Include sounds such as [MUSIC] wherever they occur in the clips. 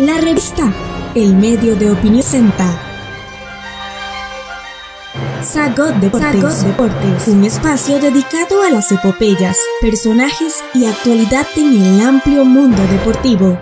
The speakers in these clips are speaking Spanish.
La revista El Medio de Opinión Senta. Sagot Deportes, Deportes, un espacio dedicado a las epopeyas, personajes y actualidad en el amplio mundo deportivo.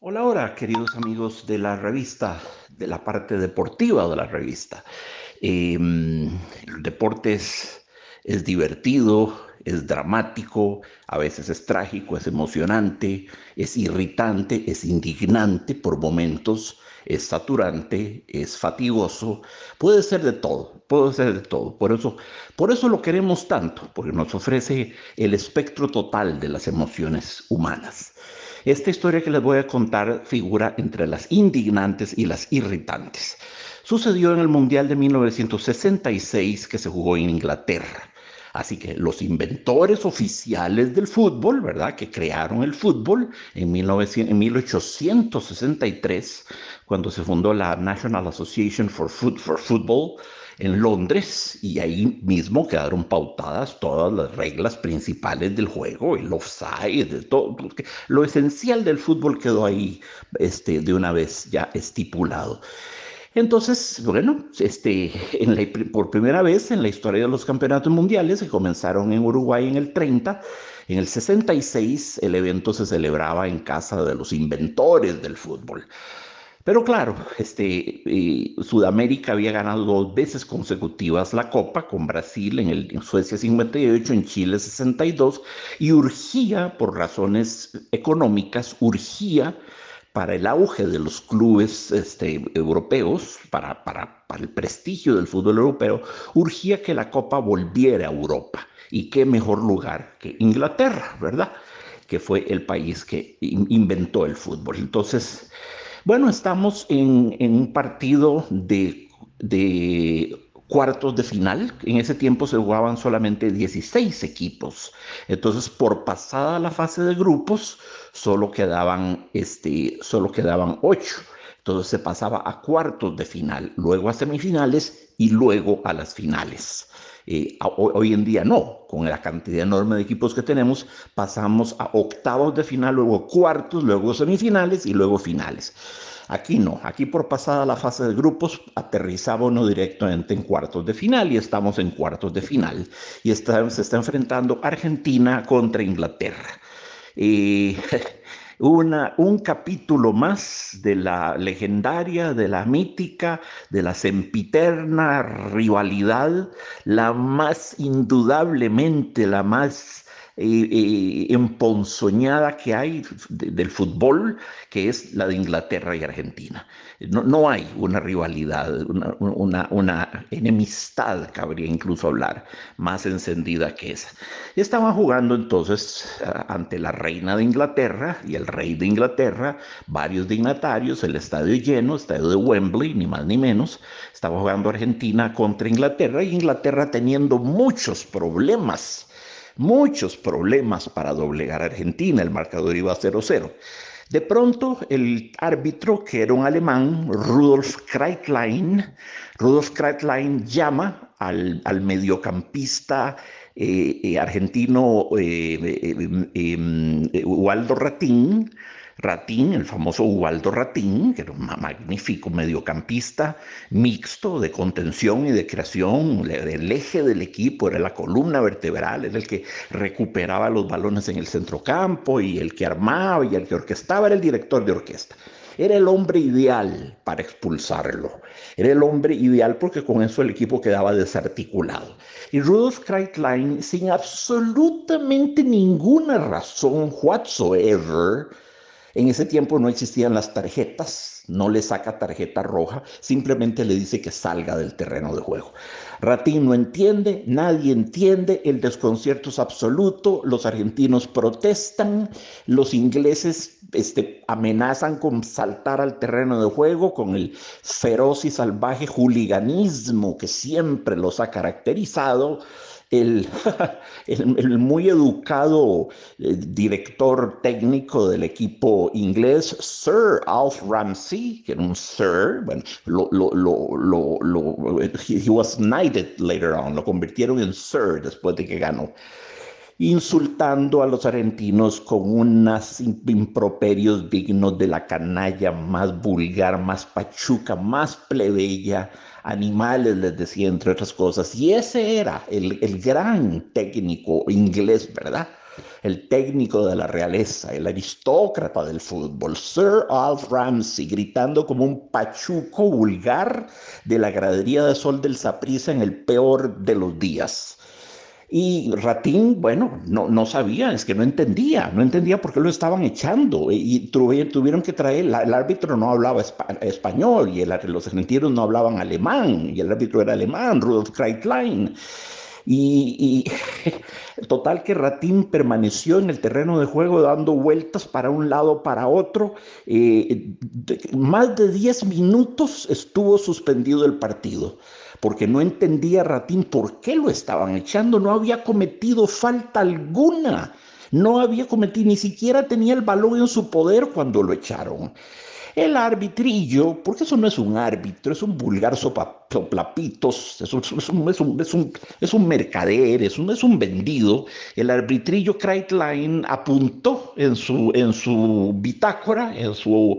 Hola, hola, queridos amigos de la revista, de la parte deportiva de la revista. Eh, el deporte es, es divertido, es dramático, a veces es trágico, es emocionante, es irritante, es indignante por momentos, es saturante, es fatigoso, puede ser de todo, puede ser de todo. Por eso, por eso lo queremos tanto, porque nos ofrece el espectro total de las emociones humanas. Esta historia que les voy a contar figura entre las indignantes y las irritantes. Sucedió en el Mundial de 1966 que se jugó en Inglaterra. Así que los inventores oficiales del fútbol, ¿verdad? Que crearon el fútbol en, 1863, cuando se fundó la National Association for, Football en Londres, y ahí mismo quedaron pautadas todas las reglas principales del juego, el offside, todo, lo esencial del fútbol quedó ahí este, de una vez ya estipulado. Entonces, bueno, este, por primera vez en la historia de los campeonatos mundiales, que comenzaron en Uruguay en el 30, en el 66 el evento se celebraba en casa de los inventores del fútbol. Pero claro, este, eh, Sudamérica había ganado dos veces consecutivas la Copa con Brasil en, el, Suecia 58, en Chile 62, y urgía, por razones económicas, urgía para el auge de los clubes este, europeos, para, para, para, el prestigio del fútbol europeo, urgía que la Copa volviera a Europa. Y qué mejor lugar que Inglaterra, ¿verdad? Que fue el país que inventó el fútbol. Entonces, bueno, estamos en, en un partido de, de cuartos de final. En ese tiempo se jugaban solamente 16 equipos. Entonces, por pasada la fase de grupos, solo quedaban, este, solo quedaban 8. Entonces se pasaba a cuartos de final, luego a semifinales y luego a las finales. Eh, hoy en día no, con la cantidad enorme de equipos que tenemos, pasamos a octavos de final, luego cuartos, luego semifinales y luego finales. Aquí no, aquí por pasada la fase de grupos aterrizaba uno directamente en cuartos de final y estamos en cuartos de final y está, se está enfrentando Argentina contra Inglaterra. Y [LAUGHS] una, un capítulo más de la legendaria, de la mítica, de la sempiterna rivalidad, la más indudablemente, la más eh, emponzoñada que hay del fútbol, que es la de Inglaterra y Argentina. No, no hay una rivalidad, una, una, enemistad, cabría incluso hablar, más encendida que esa. Estaban jugando entonces ante la reina de Inglaterra y el rey de Inglaterra, varios dignatarios, el estadio lleno, estadio de Wembley, ni más ni menos. Estaba jugando Argentina contra Inglaterra y Inglaterra teniendo muchos problemas muchos problemas para doblegar a Argentina, el marcador iba a 0-0. De pronto, el árbitro, que era un alemán, Rudolf Kreitlein, Rudolf Kreitlein llama al, mediocampista eh, eh, argentino eh, Waldo Ratín, Ratín, el famoso Ubaldo Ratín, que era un magnífico mediocampista mixto de contención y de creación, el eje del equipo, era la columna vertebral, era el que recuperaba los balones en el centrocampo y el que armaba y el que orquestaba era el director de orquesta. Era el hombre ideal para expulsarlo. Era el hombre ideal porque con eso el equipo quedaba desarticulado. Y Rudolf Kreitlein, sin absolutamente ninguna razón whatsoever, en ese tiempo no existían las tarjetas, no le saca tarjeta roja, simplemente le dice que salga del terreno de juego. Ratín no entiende, nadie entiende, el desconcierto es absoluto, los argentinos protestan, los ingleses este, amenazan con saltar al terreno de juego con el feroz y salvaje juliganismo que siempre los ha caracterizado [LAUGHS] el, el, muy educado eh, director técnico del equipo inglés, Sir Alf Ramsey, que era un Sir, bueno, lo, lo, lo, lo, he was knighted later on, lo convirtieron en Sir después de que ganó. Insultando a los argentinos con unos improperios dignos de la canalla más vulgar, más pachuca, más plebeya, animales les decía entre otras cosas. Y ese era el, el gran técnico inglés, ¿verdad? el técnico de la realeza, el aristócrata del fútbol, Sir Alf Ramsey, gritando como un pachuco vulgar de la gradería de Sol del Saprissa en el peor de los días. Y Ratín, bueno, no, no sabía, es que no entendía, no entendía por qué lo estaban echando. Y tuvieron que traer, el árbitro no hablaba español y los argentinos no hablaban alemán, y el árbitro era alemán, Rudolf Kreitlein. Y, [LAUGHS] total que Ratín permaneció en el terreno de juego dando vueltas para un lado, para otro. Eh, más de 10 minutos estuvo suspendido el partido porque no entendía Ratín por qué lo estaban echando, no había cometido falta alguna, no había cometido, ni siquiera tenía el balón en su poder cuando lo echaron. El arbitrillo, porque eso no es un árbitro, es un vulgar soplapitos, es un, es un, es un, es un, es un mercader, es un, es un vendido. El arbitrillo Kreitlein apuntó en su, en su bitácora, en su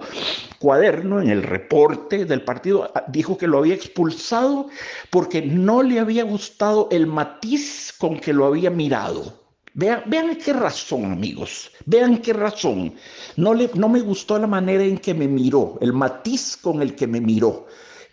cuaderno, en el reporte del partido, dijo que lo había expulsado porque no le había gustado el matiz con que lo había mirado. Vean, vean qué razón, amigos. Vean qué razón. No, le, no me gustó la manera en que me miró, el matiz con el que me miró.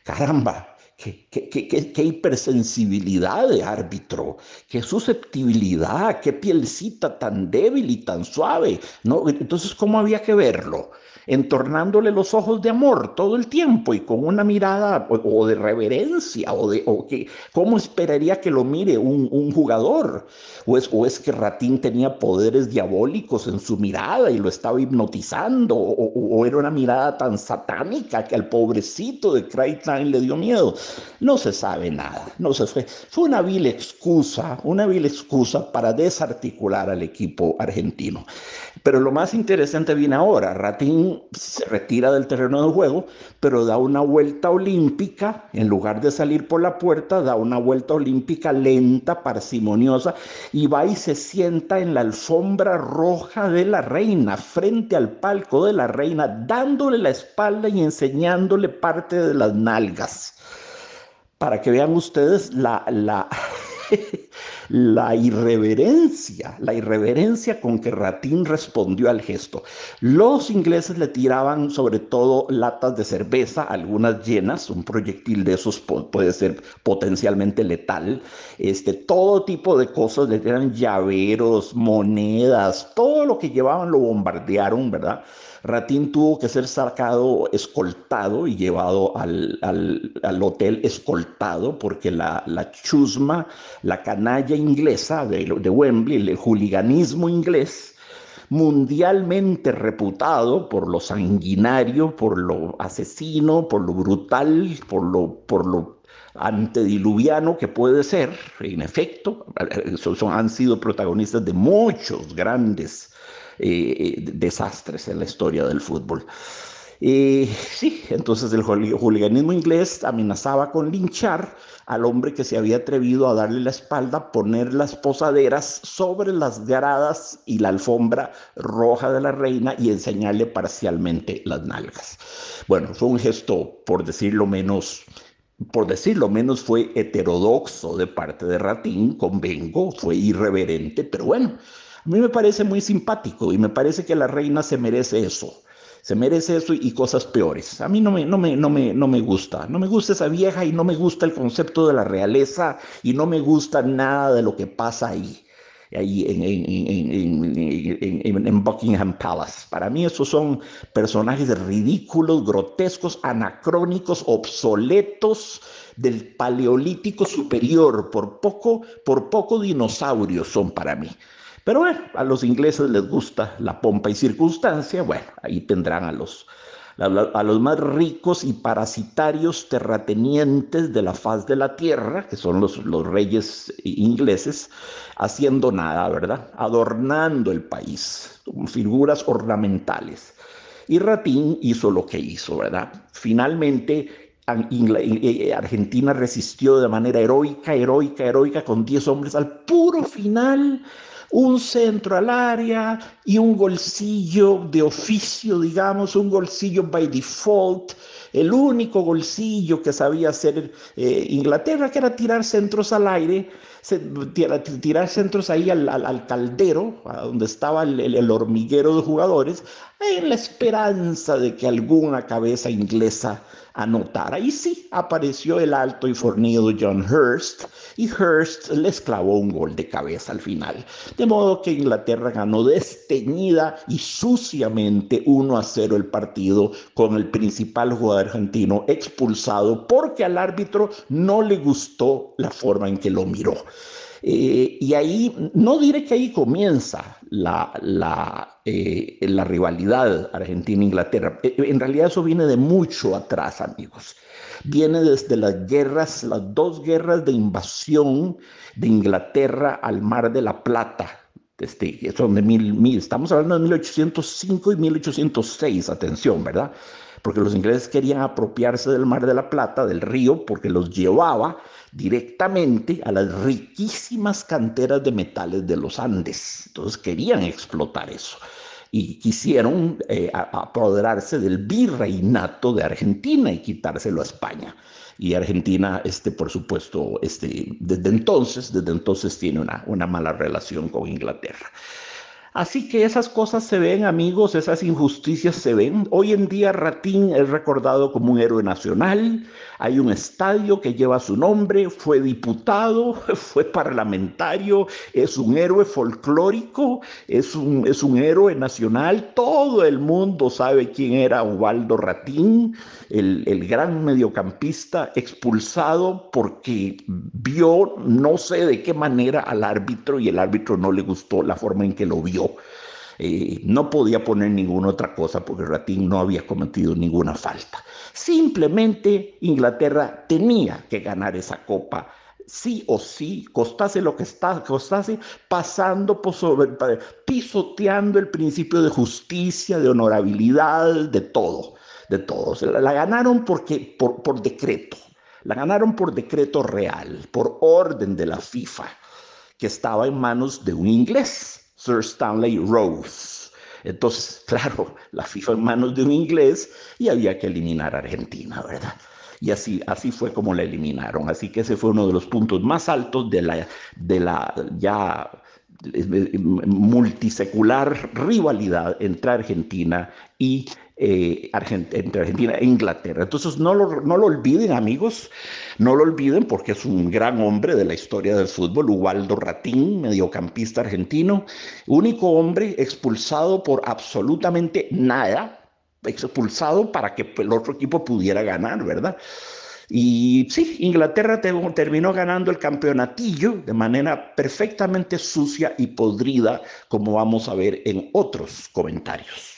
Caramba, qué, qué, qué, qué, hipersensibilidad de árbitro, qué susceptibilidad, qué pielcita tan débil y tan suave. ¿no? Entonces, ¿cómo había que verlo? entornándole los ojos de amor todo el tiempo y con una mirada o, de reverencia o de o que cómo esperaría que lo mire un, un jugador o es, o es que Ratín tenía poderes diabólicos en su mirada y lo estaba hipnotizando o, o era una mirada tan satánica que al pobrecito de Kreitlein le dio miedo no se sabe nada no se fue fue una vil excusa una vil excusa para desarticular al equipo argentino pero lo más interesante viene ahora. Ratín se retira del terreno de juego, pero da una vuelta olímpica, en lugar de salir por la puerta, da una vuelta olímpica lenta, parsimoniosa, y va y se sienta en la alfombra roja de la reina, frente al palco de la reina, dándole la espalda y enseñándole parte de las nalgas. Para que vean ustedes la, la [LAUGHS] la irreverencia, la irreverencia con que Ratín respondió al gesto. Los ingleses le tiraban sobre todo latas de cerveza, algunas llenas, un proyectil de esos puede ser potencialmente letal, este, todo tipo de cosas, le tiraban llaveros, monedas, todo lo que llevaban lo bombardearon, ¿verdad? Ratín tuvo que ser sacado escoltado y llevado al, hotel escoltado porque la, chusma, la canalla inglesa de, de Wembley, el juliganismo inglés, mundialmente reputado por lo sanguinario, por lo asesino, por lo brutal, por lo, por lo antediluviano que puede ser, en efecto, son, han sido protagonistas de muchos grandes desastres en la historia del fútbol. sí, entonces el juliganismo inglés amenazaba con linchar al hombre que se había atrevido a darle la espalda, poner las posaderas sobre las gradas y la alfombra roja de la reina y enseñarle parcialmente las nalgas. Bueno, fue un gesto, por decirlo menos, por decirlo menos, fue heterodoxo de parte de Ratín, convengo, fue irreverente, pero bueno, a mí me parece muy simpático y me parece que la reina se merece eso. Se merece eso y cosas peores. A mí no me, no me, no me, no me gusta. No me gusta esa vieja y no me gusta el concepto de la realeza y no me gusta nada de lo que pasa ahí ahí en, en, en, Buckingham Palace. Para mí esos son personajes ridículos, grotescos, anacrónicos, obsoletos del paleolítico superior. Por poco, por poco dinosaurios son para mí. Pero bueno, a los ingleses les gusta la pompa y circunstancia, bueno, ahí tendrán a los, a los más ricos y parasitarios terratenientes de la faz de la tierra, que son los, los reyes ingleses, haciendo nada, ¿verdad? Adornando el país, con figuras ornamentales. Y Ratín hizo lo que hizo, ¿verdad? Finalmente eh, Argentina resistió de manera heroica, heroica, heroica, con 10 hombres al puro final un centro al área y un golcillo de oficio, digamos, un golcillo by default, el único golcillo que sabía hacer eh, Inglaterra, que era tirar centros al aire, tirar centros ahí al, caldero, donde estaba el hormiguero de jugadores, en la esperanza de que alguna cabeza inglesa anotara. Y sí, apareció el alto y fornido John Hurst, y Hurst les clavó un gol de cabeza al final. De modo que Inglaterra ganó desteñida y suciamente 1 a 0 el partido con el principal jugador argentino expulsado porque al árbitro no le gustó la forma en que lo miró. Eh, y ahí, no diré que ahí comienza la, la, eh, la rivalidad Argentina-Inglaterra. Eh, en realidad eso viene de mucho atrás, amigos. Viene desde las guerras, las dos guerras de invasión de Inglaterra al Mar de la Plata. Este, son de mil, mil, estamos hablando de 1805 y 1806, atención, ¿verdad? Porque los ingleses querían apropiarse del Mar de la Plata, del río, porque los llevaba directamente a las riquísimas canteras de metales de los Andes. Entonces querían explotar eso y quisieron eh, apoderarse del virreinato de Argentina y quitárselo a España. Y Argentina, este, por supuesto, este, desde entonces, desde entonces tiene una, una mala relación con Inglaterra. Así que esas cosas se ven, amigos, esas injusticias se ven. Hoy en día Ratín es recordado como un héroe nacional. Hay un estadio que lleva su nombre, fue diputado, [LAUGHS] fue parlamentario, es un héroe folclórico, es un, es un héroe nacional. Todo el mundo sabe quién era Ubaldo Ratín, el, el gran mediocampista expulsado porque vio no sé de qué manera al árbitro y el árbitro no le gustó la forma en que lo vio. Eh, no podía poner ninguna otra cosa porque Ratín no había cometido ninguna falta. Simplemente Inglaterra tenía que ganar esa copa sí o sí, costase lo que está, costase, pasando pisoteando el principio de justicia, de honorabilidad, de todo, de todo. La, ganaron porque, por, por decreto, la ganaron por decreto real, por orden de la FIFA, que estaba en manos de un inglés. Sir Stanley Rose. Entonces, [LAUGHS] claro, la FIFA en manos de un inglés y había que eliminar a Argentina, ¿verdad? Y así, así fue como la eliminaron. Así que ese fue uno de los puntos más altos de la, de la ya multisecular rivalidad entre Argentina y eh, entre Argentina e Inglaterra. Entonces no lo, no lo olviden amigos, no lo olviden porque es un gran hombre de la historia del fútbol, Ubaldo Ratín, mediocampista argentino, único hombre expulsado por absolutamente nada, expulsado para que el otro equipo pudiera ganar, ¿verdad? Y sí, Inglaterra terminó ganando el campeonatillo de manera perfectamente sucia y podrida, como vamos a ver en otros comentarios.